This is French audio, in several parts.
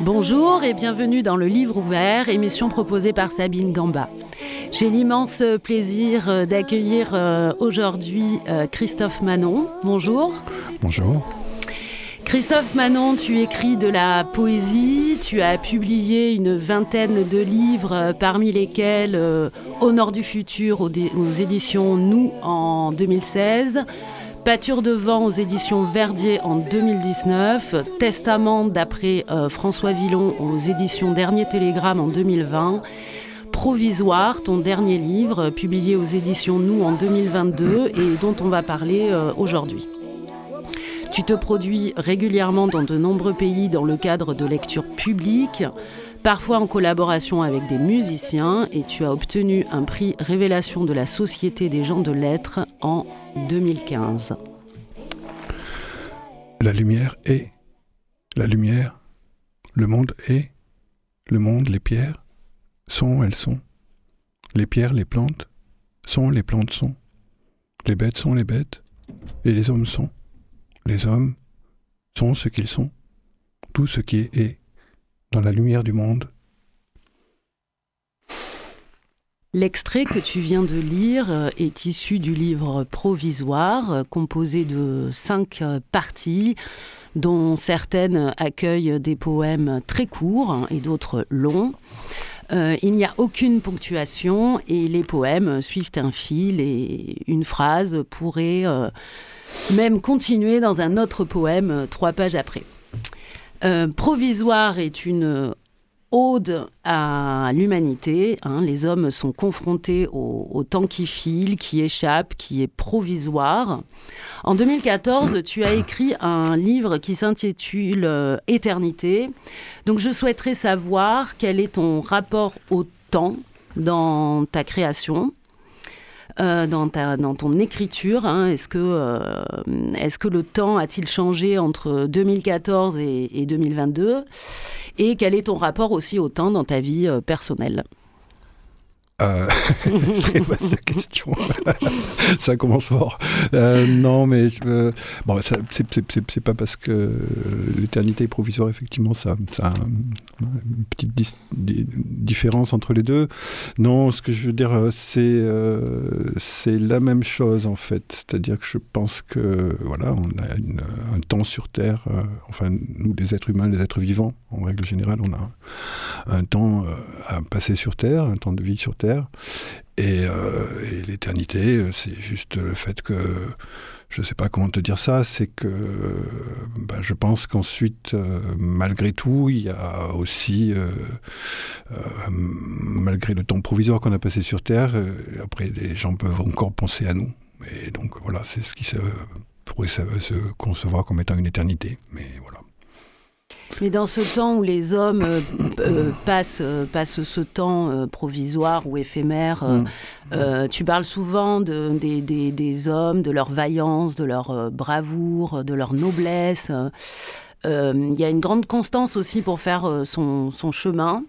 Bonjour et bienvenue dans le Livre ouvert, émission proposée par Sabine Gamba. J'ai l'immense plaisir euh, d'accueillir euh, aujourd'hui euh, Christophe Manon. Bonjour. Bonjour. Christophe Manon, tu écris de la poésie, tu as publié une vingtaine de livres, parmi lesquels Au Nord du Futur aux, éditions Nous en 2016, Pâture de vent aux éditions Verdier en 2019, Testament d'après François Villon aux éditions Dernier Télégramme en 2020 Provisoire, ton dernier livre, publié aux éditions Nous en 2022 et dont on va parler euh, aujourd'hui. Tu te produis régulièrement dans de nombreux pays dans le cadre de lectures publiques, parfois en collaboration avec des musiciens, et tu as obtenu un prix Révélation de la Société des gens de lettres en 2015. La lumière est. La lumière. Le monde est. Le monde, les pierres sont, elles sont. Les pierres, les plantes, sont, les plantes sont. Les bêtes sont les bêtes, et les hommes sont. Les hommes sont ce qu'ils sont. Tout ce qui est dans la lumière du monde. L'extrait que tu viens de lire euh, est issu du livre Provisoire, euh, composé de cinq euh, parties, dont certaines accueillent des poèmes très courts et d'autres longs. Il n'y a aucune ponctuation et les poèmes suivent un fil et une phrase pourrait même continuer dans un autre poème euh, trois pages après. provisoire est une ode à l'humanité. Hein. les hommes sont confrontés au, temps qui file, qui échappe, qui est provisoire. En 2014, tu as écrit un livre qui s'intitule euh, Éternité. Donc je souhaiterais savoir quel est ton rapport au temps dans ta création. Euh, dans, ta, dans ton écriture hein. Est-ce que, euh, est que le temps a-t-il changé entre 2014 et, et 2022 et quel est ton rapport aussi au temps dans ta vie euh, personnelle? Euh, très vaste question. ça commence fort. Euh, non, mais je, bon, c'est pas parce que l'éternité est provisoire, effectivement, ça, ça une petite différence entre les deux. Non, ce que je veux dire, c'est euh, c'est la même chose en fait. C'est-à-dire que je pense que voilà, on a un temps sur Terre. Euh, enfin, nous, les êtres humains, les êtres vivants, en règle générale, on a un temps euh, à passer sur Terre, un temps de vie sur Terre euh, et, l'éternité, euh, c'est juste le fait que, je ne sais pas comment te dire ça, c'est que bah, je pense qu'ensuite, euh, malgré tout, il y a aussi, malgré le temps provisoire qu'on a passé sur Terre, après les gens peuvent encore penser à nous. Et donc voilà, c'est ce qui se, pourrait se concevoir comme étant une éternité. Mais voilà. Mais dans ce temps où les hommes euh, euh, passent, euh, passent, ce temps provisoire ou éphémère, mm. tu parles souvent de, des, des, des, hommes, de leur vaillance, de leur bravoure, de leur noblesse. Il y a une grande constance aussi pour faire son, son chemin.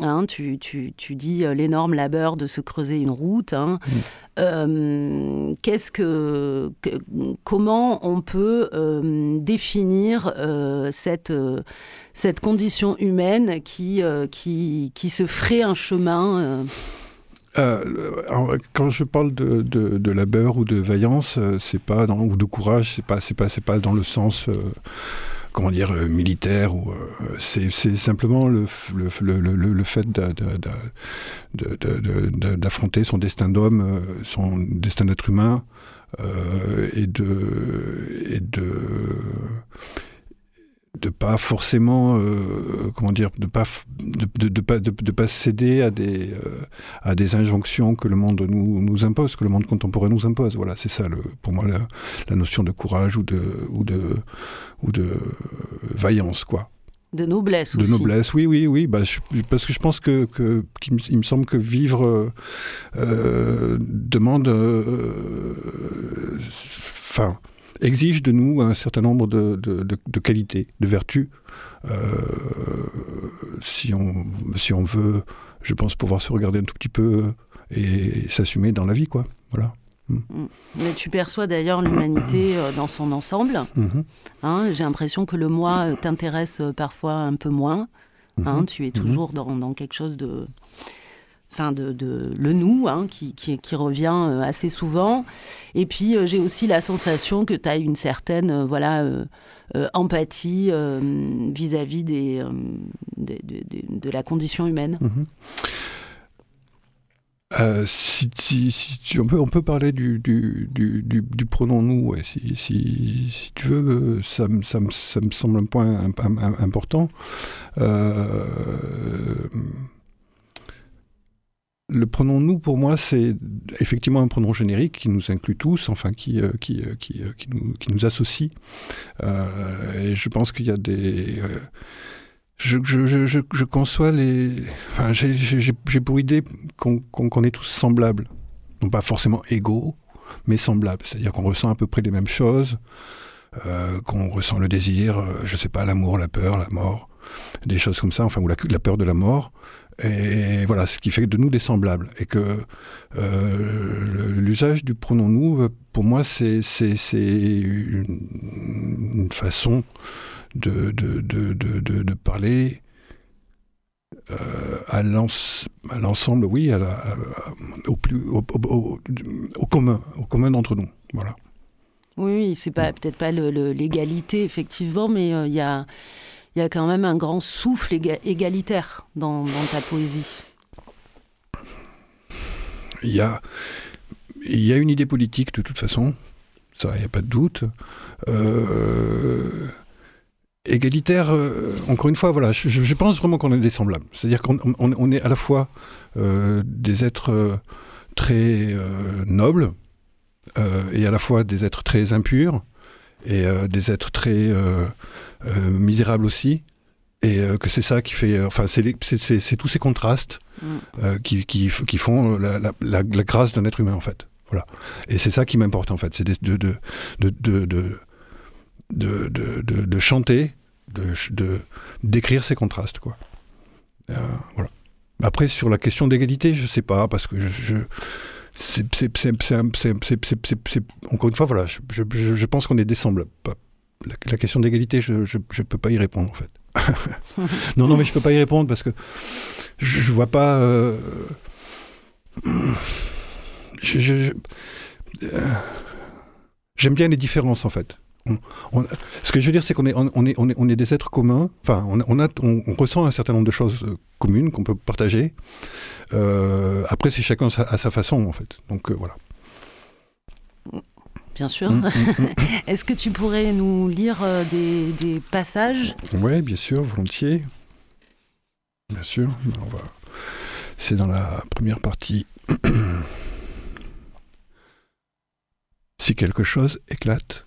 Hein, tu, tu, tu, dis l'énorme labeur de se creuser une route. Hein. Mm. Euh, qu'est-ce que, comment on peut euh, définir euh, cette, cette condition humaine qui, qui, qui se ferait un chemin quand je parle de, de, de, labeur ou de vaillance, c'est pas dans, ou de courage, c'est pas c'est pas c'est pas dans le sens comment dire, euh, militaire. Ou, euh, c'est, simplement le, le, le, le fait d'affronter son destin d'homme, euh, son destin d'être humain, et de... Et de de pas forcément comment dire de pas de, de, pas de, pas céder à des à des injonctions que le monde nous, nous impose que le monde contemporain nous impose voilà c'est ça le, pour moi la, la, notion de courage ou de ou de ou de vaillance, quoi. De noblesse aussi. De noblesse, oui, oui, oui. Bah, parce que je pense que, que il me semble que vivre euh, euh demande, euh, enfin, exige de nous un certain nombre de, de, qualités, de vertus, si, on, si on veut, je pense, pouvoir se regarder un tout petit peu et s'assumer dans la vie, quoi. Voilà. Mm. Mm. Mais tu perçois d'ailleurs l'humanité dans son ensemble. Mm-hmm. Hein, j'ai l'impression que le moi t'intéresse parfois un peu moins. Hein, mm-hmm. tu es toujours mm-hmm. dans, quelque chose de, enfin de, le nous hein, qui, revient euh, assez souvent. Et puis euh, j'ai aussi la sensation que tu as une certaine euh, voilà empathie vis-à-vis de, la condition humaine. Mm-hmm. si, on, peut, parler du, pronom nous, si, tu veux, ça, ça, ça, me semble un point important. Euh, le pronom nous, pour moi, c'est effectivement un pronom générique qui nous inclut tous, enfin qui, euh, qui, euh, euh, qui, nous, qui, nous, associe. et je pense qu'il y a des. Je, je, je, je, conçois les. Enfin, j'ai pour idée qu'on est tous semblables. Non pas forcément égaux, mais semblables. C'est-à-dire qu'on ressent à peu près les mêmes choses, qu'on ressent le désir, je sais pas, l'amour, la peur, la mort, des choses comme ça, enfin, ou la, la peur de la mort. Et voilà, ce qui fait de nous des semblables. Et que euh, l'usage du pronom nous, pour moi, c'est une, façon de, de, de, de parler euh, à l'ensemble, oui, à au, plus, au, au, commun, au commun d'entre nous. Voilà. Oui, c'est pas peut-être pas l'égalité effectivement, mais euh, il y a il y a quand même un grand souffle égalitaire dans, ta poésie. Il y a, une idée politique de toute façon, ça, il n'y a pas de doute. Euh, égalitaire, euh, encore une fois, voilà, je, pense vraiment qu'on est des semblables. C'est-à-dire qu'on on, est à la fois euh, des êtres très nobles et à la fois des êtres très impurs et des êtres très euh, misérable aussi, et euh, que c'est ça qui fait, euh, enfin, c'est tous ces contrastes mm. qui, qui, qui, font la, la, la, grâce d'un être humain, en fait. Voilà. Et c'est ça qui m'importe, en fait, c'est de de, de, de, de, de, chanter, de, d'écrire ces contrastes, quoi. voilà. Après, sur la question d'égalité, je sais pas, parce que je, je c'est, encore une fois, voilà, je, je, je pense qu'on est décembre la, question d'égalité, je ne peux pas y répondre en fait. non, non, mais je peux pas y répondre parce que je, vois pas. Euh, j'aime bien les différences en fait. Ce que je veux dire, c'est qu'on est, on est, on est, on est des êtres communs. Enfin, on, a, on, ressent un certain nombre de choses euh, communes qu'on peut partager. Euh, après, c'est chacun à sa façon, en fait. Donc voilà bien sûr. Mm, mm, mm, Est-ce que tu pourrais nous lire euh, des, passages? Oui, bien sûr, volontiers. Bien sûr. C'est dans la première partie. si quelque chose éclate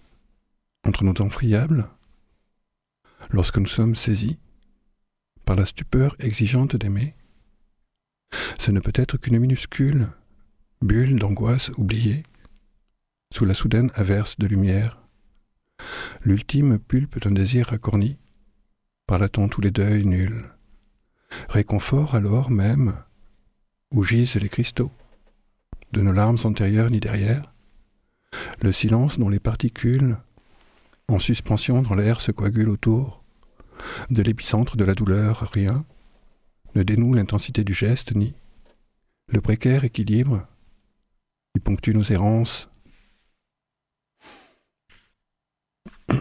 entre nos dents friables, lorsque nous sommes saisis par la stupeur exigeante d'aimer, ce ne peut être qu'une minuscule bulle d'angoisse oubliée sous la soudaine averse de lumière. L'ultime pulpe d'un désir racorni, parla-t-on tous les deuils nuls. Réconfort alors même, où gisent les cristaux, de nos larmes antérieures ni derrière, le silence dont les particules, en suspension dans l'air, se coagulent autour, de l'épicentre de la douleur, rien, ne dénoue l'intensité du geste, ni le précaire équilibre qui ponctue nos errances.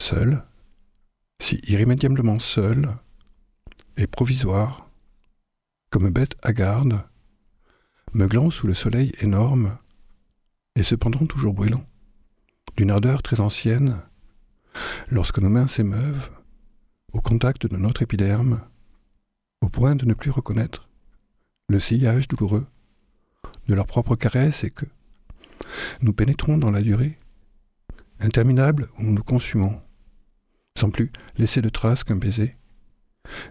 Seul, si irrémédiablement seul et provisoire, comme bête hagarde, meuglant sous le soleil énorme, et cependant toujours brûlant, d'une ardeur très ancienne, lorsque nos mains s'émeuvent au contact de notre épiderme, au point de ne plus reconnaître le sillage douloureux de leur propre caresse et que nous pénétrons dans la durée, interminable où nous nous consumons, sans plus laisser de traces qu'un baiser,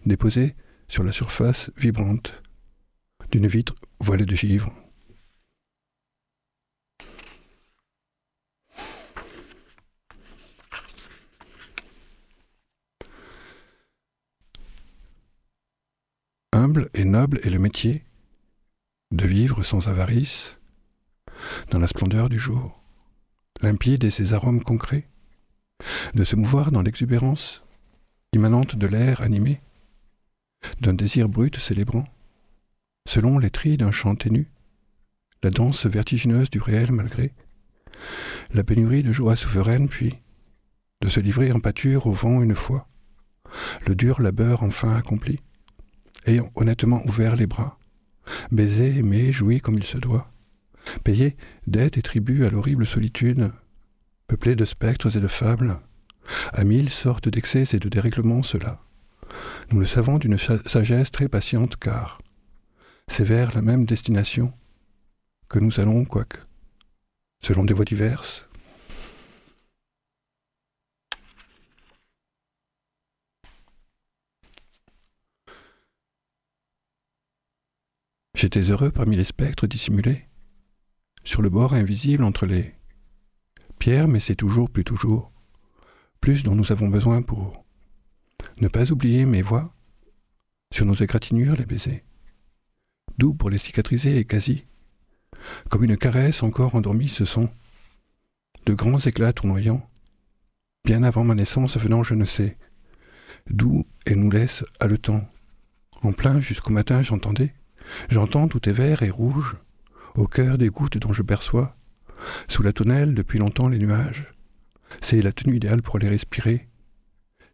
déposé sur la surface vibrante d'une vitre voilée de givre. Noble est le métier de vivre sans avarice dans la splendeur du jour, limpide et ses arômes concrets, de se mouvoir dans l'exubérance immanente de l'air animé, d'un désir brut célébrant, selon les tris d'un chant ténu, la danse vertigineuse du réel malgré, la pénurie de joie souveraine, puis de se livrer en pâture au vent une fois, le dur labeur enfin accompli, ayant honnêtement ouvert les bras, baisé, aimé, joui comme il se doit, payé dettes et tribut à l'horrible solitude, peuplée de spectres et de fables, à mille sortes d'excès et de dérèglements cela. Nous le savons d'une sagesse très patiente car c'est vers la même destination que nous allons, quoique, selon des voies diverses. J'étais heureux parmi les spectres dissimulés, sur le bord invisible entre les pierres, mais c'est toujours, plus toujours, plus dont nous avons besoin pour ne pas oublier mes voix, sur nos égratignures les baisers, doux pour les cicatriser et quasi, comme une caresse encore endormie, ce sont de grands éclats tournoyants, bien avant ma naissance venant je ne sais, d'où elle nous laisse haletant. En plein jusqu'au matin j'entendais, j'entends tout est vert et rouge, au cœur des gouttes dont je perçois, sous la tonnelle depuis longtemps les nuages. C'est la tenue idéale pour les respirer,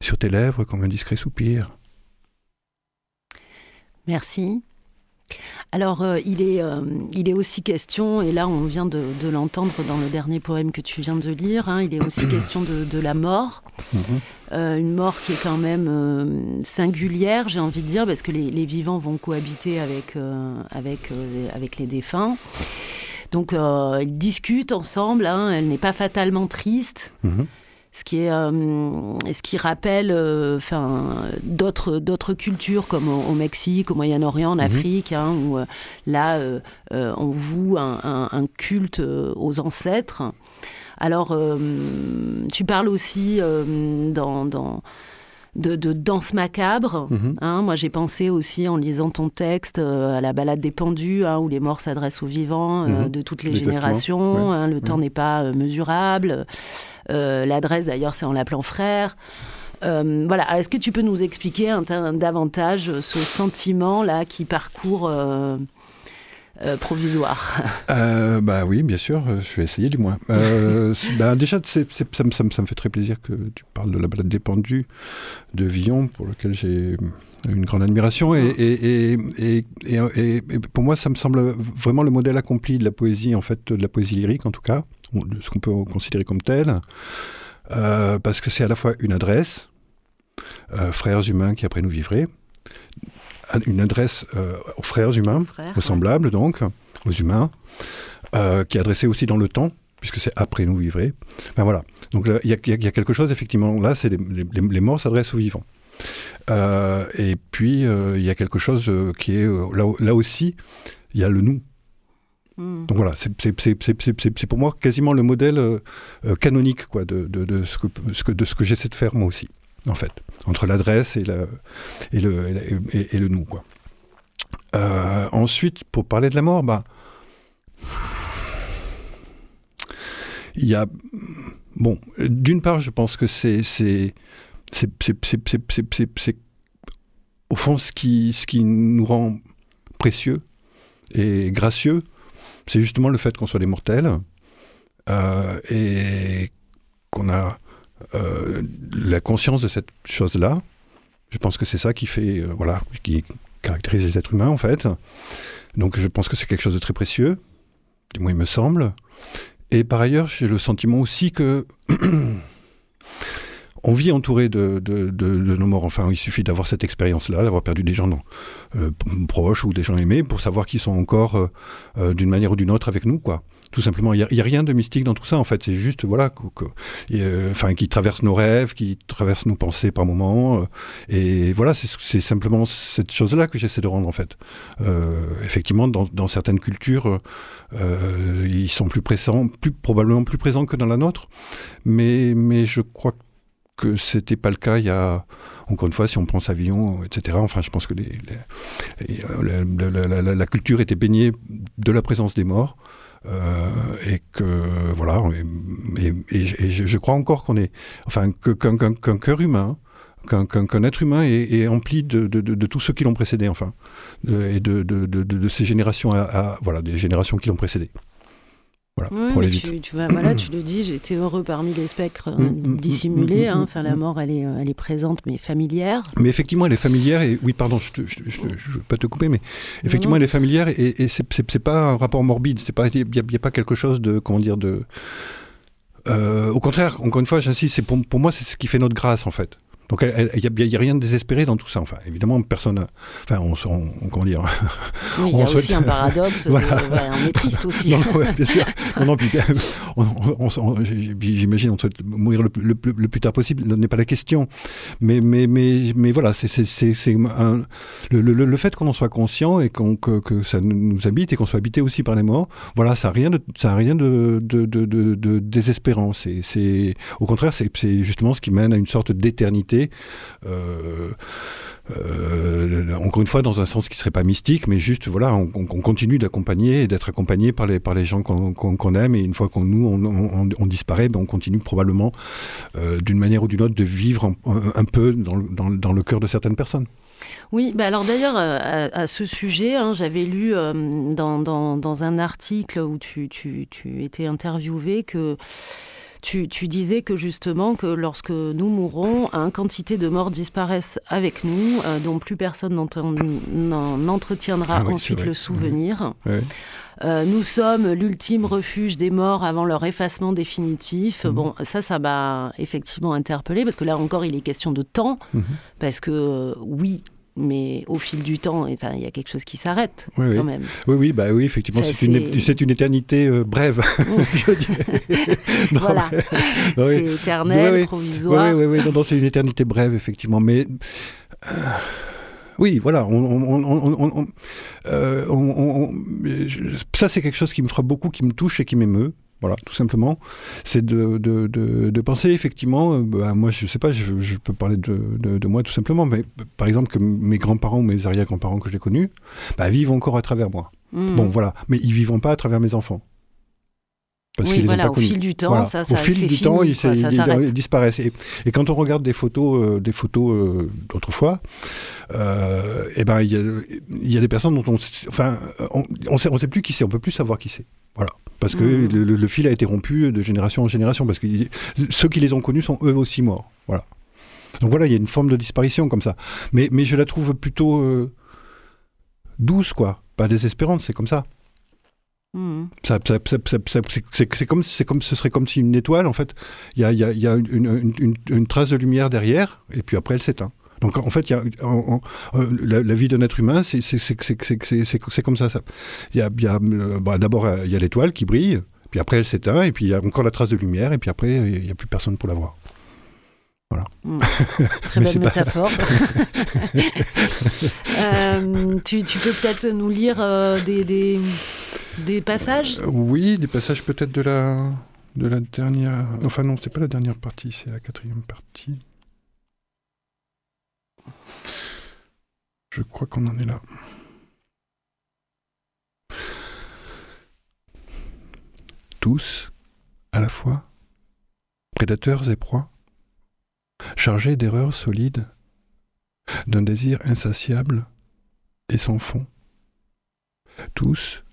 sur tes lèvres comme un discret soupir. Merci. Alors, euh, il, est, euh, il est aussi question, et là on vient de, l'entendre dans le dernier poème que tu viens de lire, hein, il est aussi question de, la mort, mhm. euh, une mort qui est quand même singulière, j'ai envie de dire, parce que les, vivants vont cohabiter avec, avec, avec les défunts. Donc, ils discutent ensemble, hein, elle n'est pas fatalement triste. Mhm ce qui, est, euh, ce qui rappelle euh, enfin, d'autres, d'autres cultures comme au, Mexique, au Moyen-Orient, en mhm. Afrique, hein, où euh, là, on voue un, culte aux ancêtres. Alors, tu parles aussi dans, dans de, danse macabre. Mhm. Hein. moi, j'ai pensé aussi en lisant ton texte à la balade des pendus, hein, où les morts s'adressent aux vivants mhm. de toutes les générations. le temps n'est pas mesurable. Euh, l'adresse, d'ailleurs, c'est en l'appelant frère. Euh, voilà, est-ce que tu peux nous expliquer davantage ce sentiment-là qui parcourt euh, provisoire Bah oui, bien sûr, je vais essayer du moins. bah, déjà, ça, me, ça, me, fait très plaisir que tu parles de la balade des pendus de Villon, pour lequel j'ai une grande admiration. Et, et, et, pour moi, ça me semble vraiment le modèle accompli de la poésie, en fait, de la poésie lyrique en tout cas ce qu'on peut considérer comme tel, euh, parce que c'est à la fois une adresse, euh, frères humains qui après nous vivraient, une adresse euh, aux frères humains, aux, semblables donc, aux humains, qui est adressée aussi dans le temps, puisque c'est après nous vivraient. Ben voilà. Donc il y, a quelque chose, effectivement, là, c'est les, morts s'adressent aux vivants. et puis, il y a quelque chose qui est, là, là aussi, il y a le nous. Hmm. Donc voilà, c'est pour moi quasiment le modèle euh, euh, canonique quoi, de, de, ce que, de ce que j'essaie de faire moi aussi, en fait, entre l'adresse et, le, nous. Euh, ensuite, pour parler de la mort, bah, il y a... Bon, d'une part, je pense que c'est au fond ce qui, ce qui nous rend précieux et gracieux, c'est justement le fait qu'on soit des mortels euh, et qu'on a la conscience de cette chose-là. Je pense que c'est ça qui fait, euh, voilà, qui caractérise les êtres humains en fait. Donc je pense que c'est quelque chose de très précieux, du moins il me semble. Et par ailleurs, j'ai le sentiment aussi que on vit entouré de, nos morts. Enfin, il suffit d'avoir cette expérience-là, d'avoir perdu des gens euh, proches ou des gens aimés pour savoir qu'ils sont encore euh, euh, d'une manière ou d'une autre avec nous, quoi. Tout simplement, il n'y a, rien de mystique dans tout ça, en fait. C'est juste, voilà, enfin, qui traverse nos rêves, qui traverse nos pensées par moments. et voilà, c'est simplement cette chose-là que j'essaie de rendre, en fait. effectivement, dans, certaines cultures, ils sont plus présents, plus, probablement plus présents que dans la nôtre. Mais, mais je crois que que c'était pas le cas il y a encore une fois si on prend Savillon etc enfin je pense que les, la, culture était baignée de la présence des morts euh, et que voilà et, je, crois encore qu'on est enfin qu'un cœur humain qu'un être humain est, empli de, de, tous ceux qui l'ont précédé enfin et de, ces générations à, voilà des générations qui l'ont précédé voilà, tu, tu, voilà, tu le dis, j'étais heureux parmi les spectres euh, mm, mm, dissimulés. Mm, hein. enfin, la mort, elle est, elle est présente, mais familière. Mais effectivement, elle est familière. Et oui, pardon, je ne veux pas te couper, mais effectivement, elle est familière. Et, et c'est pas un rapport morbide. Il n'y a, pas quelque chose de. Comment dire de, euh, Au contraire, encore une fois, j'insiste, pour, pour moi, c'est ce qui fait notre grâce, en fait. Donc il n'y a, rien de désespéré dans tout ça. Enfin, évidemment, personne. Enfin, on, on, comment dire oui, Il y a aussi un paradoxe. voilà. on est triste aussi. non, bien sûr. Non, j'imagine, on souhaite mourir le, le, plus tard possible. Ce n'est pas la question. Mais, mais, mais, mais voilà, c'est le, le, fait qu'on en soit conscient et que, que, ça nous habite et qu'on soit habité aussi par les morts. Voilà, ça n'a rien de, ça rien de, de, de, de désespérant. C'est, au contraire, c'est justement ce qui mène à une sorte d'éternité euh, euh, encore une fois, dans un sens qui serait pas mystique, mais juste, voilà, on, continue d'accompagner et d'être accompagné par les, par les gens qu'on aime, et une fois qu'on nous, on, disparaît, ben on continue probablement, euh, d'une manière ou d'une autre, de vivre un, peu dans, dans, dans, le cœur de certaines personnes. Oui, bah alors d'ailleurs, à, ce sujet, hein, j'avais lu dans, dans, dans, un article où tu, tu, tu étais interviewé que tu, disais que justement que lorsque nous mourrons, une quantité de morts disparaissent avec nous, euh, dont plus personne n'entretiendra ah ensuite le souvenir. Euh, nous sommes l'ultime refuge des morts avant leur effacement définitif. Mhm. Bon, ça, ça m'a effectivement interpellé parce que là encore, il est question de temps. Mhm. Parce que oui, mais au fil du temps, enfin, il y a quelque chose qui s'arrête quand même. Oui, oui, bah oui, effectivement, c'est une, une, éternité euh, brève. voilà, c'est éternel, provisoire. Oui, oui, oui, c'est une éternité brève, effectivement, mais. Euh, oui, voilà. On, euh, ça, c'est quelque chose qui me frappe beaucoup, qui me touche et qui m'émeut. Voilà, tout simplement. C'est de, de, de, penser effectivement, euh, bah, moi je sais pas, je, je peux parler de, moi tout simplement, mais par exemple que mes grands-parents ou mes arrière-grands-parents que j'ai connus, bah, vivent encore à travers moi. Hmm. Bon, voilà, mais ils vivent pas à travers mes enfants. Parce oui, voilà, au fil du temps, ça, ça, au fil du temps, ils, disparaissent. Et, et, quand on regarde des photos, euh, des photos euh, d'autrefois, euh, et eh ben il y, y, a des personnes dont on, enfin, on, on sait, on sait plus qui c'est, on peut plus savoir qui c'est. Voilà parce que mmh. le, fil a été rompu de génération en génération, parce que ceux qui les ont connus sont eux aussi morts. Voilà. Donc voilà, il y a une forme de disparition comme ça. Mais, mais je la trouve plutôt euh, douce, quoi. Pas désespérante, c'est comme ça. Mmh. Ça, c'est comme, comme, ce serait comme si une étoile, en fait, il y a, y a, y a une, une, une, trace de lumière derrière, et puis après elle s'éteint. Donc en fait, y a, la, vie d'un être humain, c'est comme ça. Il y a, bah, D'abord, il y a l'étoile qui brille, puis après elle s'éteint, et puis il y a encore la trace de lumière, et puis après, il n'y a plus personne pour la voir. Voilà. Très belle métaphore. tu, tu, peux peut-être nous lire des, des, des, passages? Oui, des passages peut-être de la, de la dernière... Enfin non, c'est pas la dernière partie, c'est la quatrième partie. Je crois qu'on en est là. Tous, à la fois, prédateurs et proies, chargés d'erreurs solides, d'un désir insatiable et sans fond. Tous,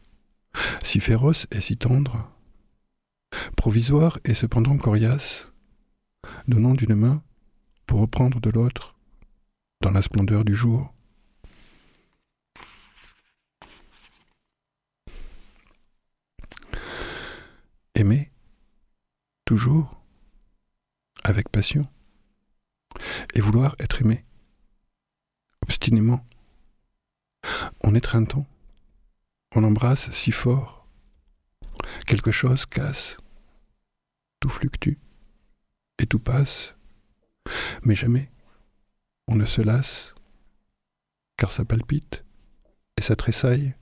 si féroces et si tendres, provisoires et cependant coriaces, donnant d'une main pour reprendre de l'autre, dans la splendeur du jour. Aimer, toujours, avec passion, et vouloir être aimé, obstinément. On étreint tant, on embrasse si fort, quelque chose casse, tout fluctue, et tout passe, mais jamais on ne se lasse, car ça palpite et ça tressaille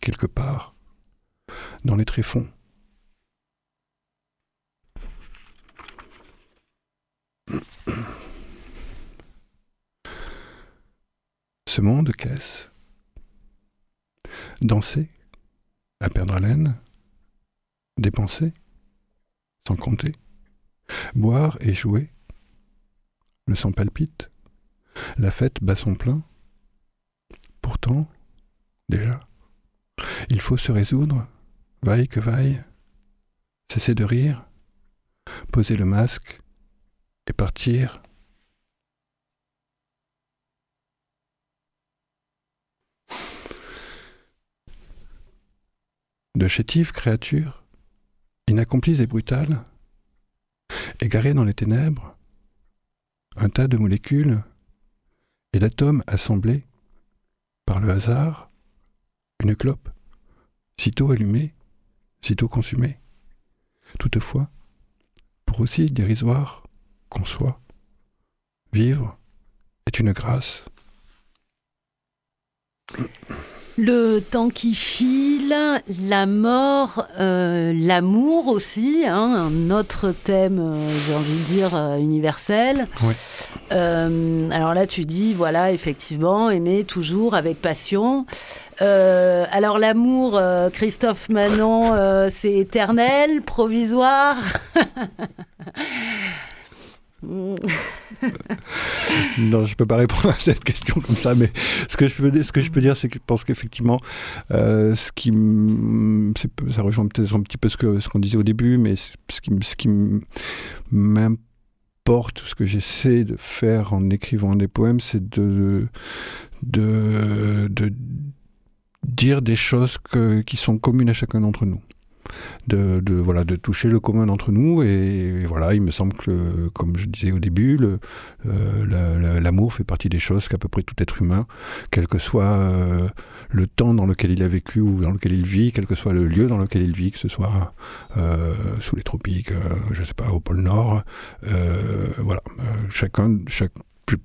quelque part dans les tréfonds Ce monde qu'est-ce? Danser? À perdre haleine Dépenser? Sans compter? Boire et jouer? Le sang palpite? La fête bat son plein? Pourtant, déjà, il faut se résoudre, vaille que vaille, cesser de rire, poser le masque et partir de chétives créatures, inaccomplies et brutales, égarées dans les ténèbres, un tas de molécules et d'atomes assemblés par le hasard, une clope, sitôt allumée, sitôt consumée. Toutefois, pour aussi dérisoire qu'on soit, vivre est une grâce. Le temps qui file, la mort, euh, l'amour aussi, hein, un autre thème, euh, j'ai envie de dire, euh, universel. alors là, tu dis, voilà, effectivement, aimer toujours avec passion. alors l'amour, Christophe Manon, c'est éternel, provisoire non, je peux pas répondre à cette question comme ça, mais ce que je peux dire, ce que je peux dire, c'est que je pense qu'effectivement, euh, ce qui, ça rejoint peut-être un petit peu ce qu'on disait au début, mais ce qui, m'importe, ce que j'essaie de faire en écrivant des poèmes, c'est de, dire des choses qui sont communes à chacun d'entre nous de, voilà, de toucher le commun entre nous. Et, voilà, il me semble que, comme je disais au début, euh, l'amour fait partie des choses qu'à peu près tout être humain, quel que soit euh, le temps dans lequel il a vécu ou dans lequel il vit, quel que soit le lieu dans lequel il vit, que ce soit euh, sous les tropiques, je sais pas, au pôle Nord, voilà, chacun, chaque,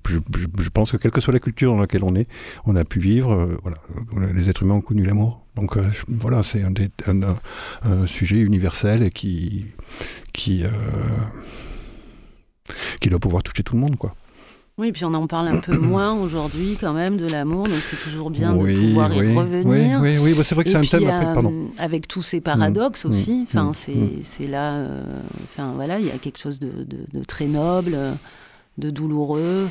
je, pense que quelle que soit la culture dans laquelle on est, on a pu vivre, euh, voilà, les êtres humains ont connu l'amour. Donc euh, voilà, c'est un, un, sujet universel et qui, qui, euh, qui doit pouvoir toucher tout le monde, quoi. Oui, puis on en parle un peu moins aujourd'hui quand même de l'amour, donc c'est toujours bien de pouvoir y revenir. Oui, oui, oui. c'est vrai que c'est un thème. Après, pardon. Avec tous ces paradoxes mmh, aussi, mmh, enfin, mmh, c'est là, enfin voilà, il y a quelque chose de, de très noble de douloureux.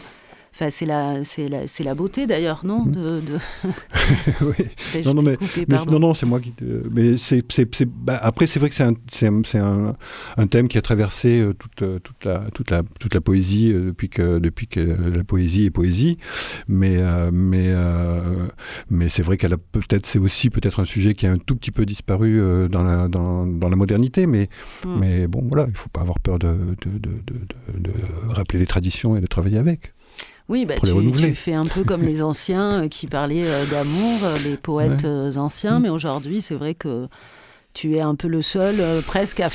Enfin, c'est la, c'est la, c'est la beauté d'ailleurs, non de, oui. non, non, mais, non, non, c'est moi qui. Mais c'est, c'est, bah, après, c'est vrai que c'est un, c'est un, c'est un, thème qui a traversé euh, toute, euh, toute, la, toute, la, toute la poésie euh, depuis que, depuis que la poésie est poésie. Mais, mais, mais c'est vrai qu'elle a peut-être, c'est aussi peut-être un sujet qui a un tout petit peu disparu dans, la, dans, dans la modernité. Mais, mmh. mais bon, voilà, il ne faut pas avoir peur de, de, de rappeler les traditions et de travailler avec. Oui, bah, tu, fais un peu comme les anciens euh, qui parlaient euh, d'amour, euh, les poètes anciens, mais aujourd'hui, c'est vrai que tu es un peu le seul presque à,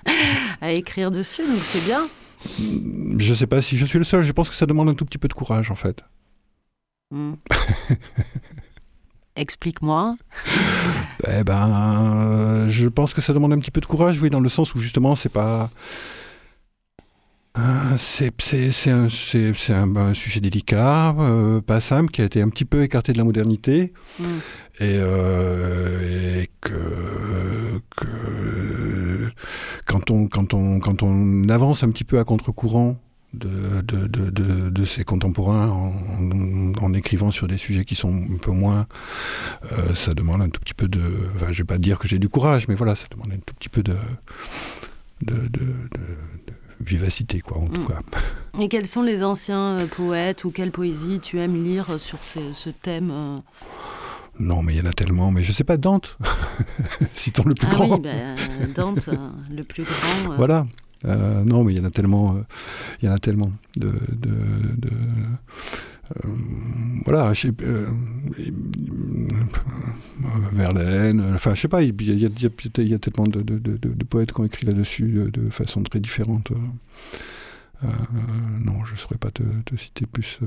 à écrire dessus, donc c'est bien. Mm, je ne sais pas si je suis le seul, je pense que ça demande un tout petit peu de courage en fait. Mm. Explique-moi. eh ben, je pense que ça demande un petit peu de courage, oui, dans le sens où justement, c'est pas c'est un, un, un, sujet délicat, euh, pas simple, qui a été un petit peu écarté de la modernité. Mm. Et, euh, et que, que, quand, on, quand, on, quand on avance un petit peu à contre-courant de, de, de, de, ses contemporains en, en, écrivant sur des sujets qui sont un peu moins. Euh, ça demande un tout petit peu de. Enfin, je vais pas dire que j'ai du courage, mais voilà, ça demande un tout petit peu de, de, vivacité, quoi, en tout mm. cas. Et quels sont les anciens euh, poètes ou quelle poésie tu aimes lire sur ce thème euh? Non, mais il y en a tellement. Mais je sais pas, Dante. Citons le plus ah grand. Oui, ben, Dante, euh, le plus grand. Voilà. non, mais il y en a tellement. il y en a tellement de. de, de voilà, je euh, Verlaine, enfin, je sais pas, il y, a, tellement de, poètes qui ont écrit là-dessus de, façon très différente. Euh, non, je ne saurais pas te, citer plus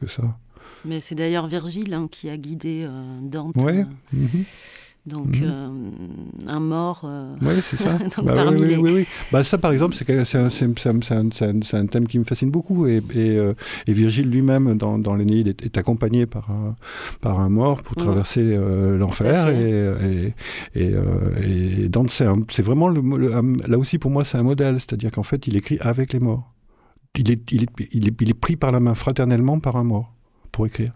que ça. Mais c'est d'ailleurs Virgile hein, qui a guidé Dante. Ouais. Mhm. Donc, mmh. euh, un mort. Euh... Oui, c'est ça. Bah, oui, les... oui, oui, Bah, ça, par exemple, c'est un, thème qui me fascine beaucoup. Et, euh, Virgile lui-même, dans, dans l'Énéide, est, accompagné par un, mort pour traverser euh, l'enfer. Et, et, et, euh, Dante, c'est vraiment. Là aussi, pour moi, c'est un modèle. C'est-à-dire qu'en fait, il écrit avec les morts. Il est, il est pris par la main fraternellement par un mort pour écrire.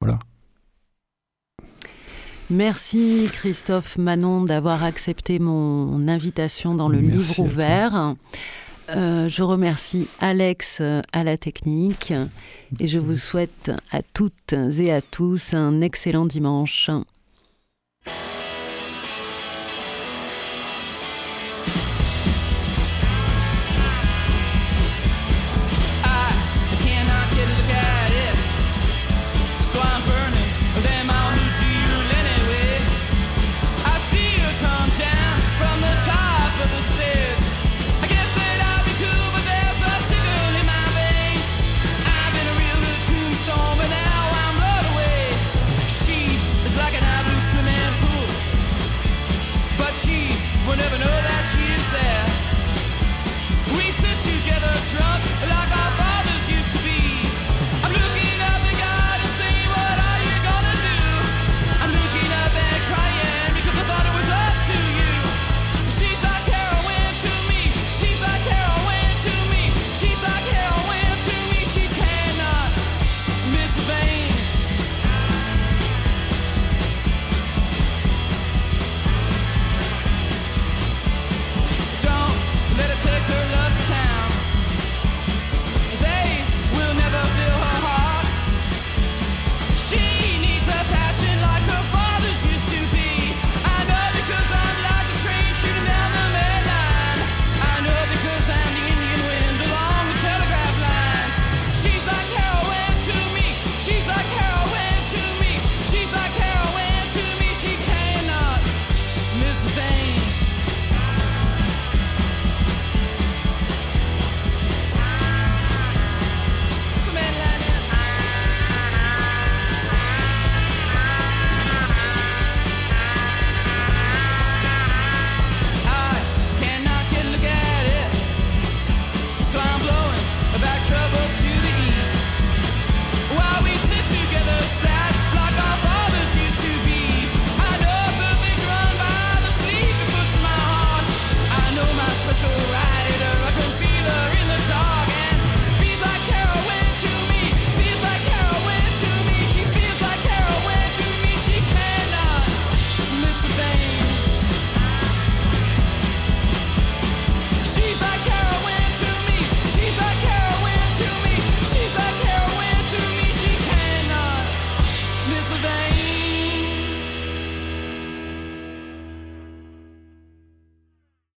Voilà. Merci Christophe Manon d'avoir accepté mon invitation dans le livre ouvert. Euh, je remercie Alex euh, à la technique et je vous souhaite à toutes et à tous un excellent dimanche.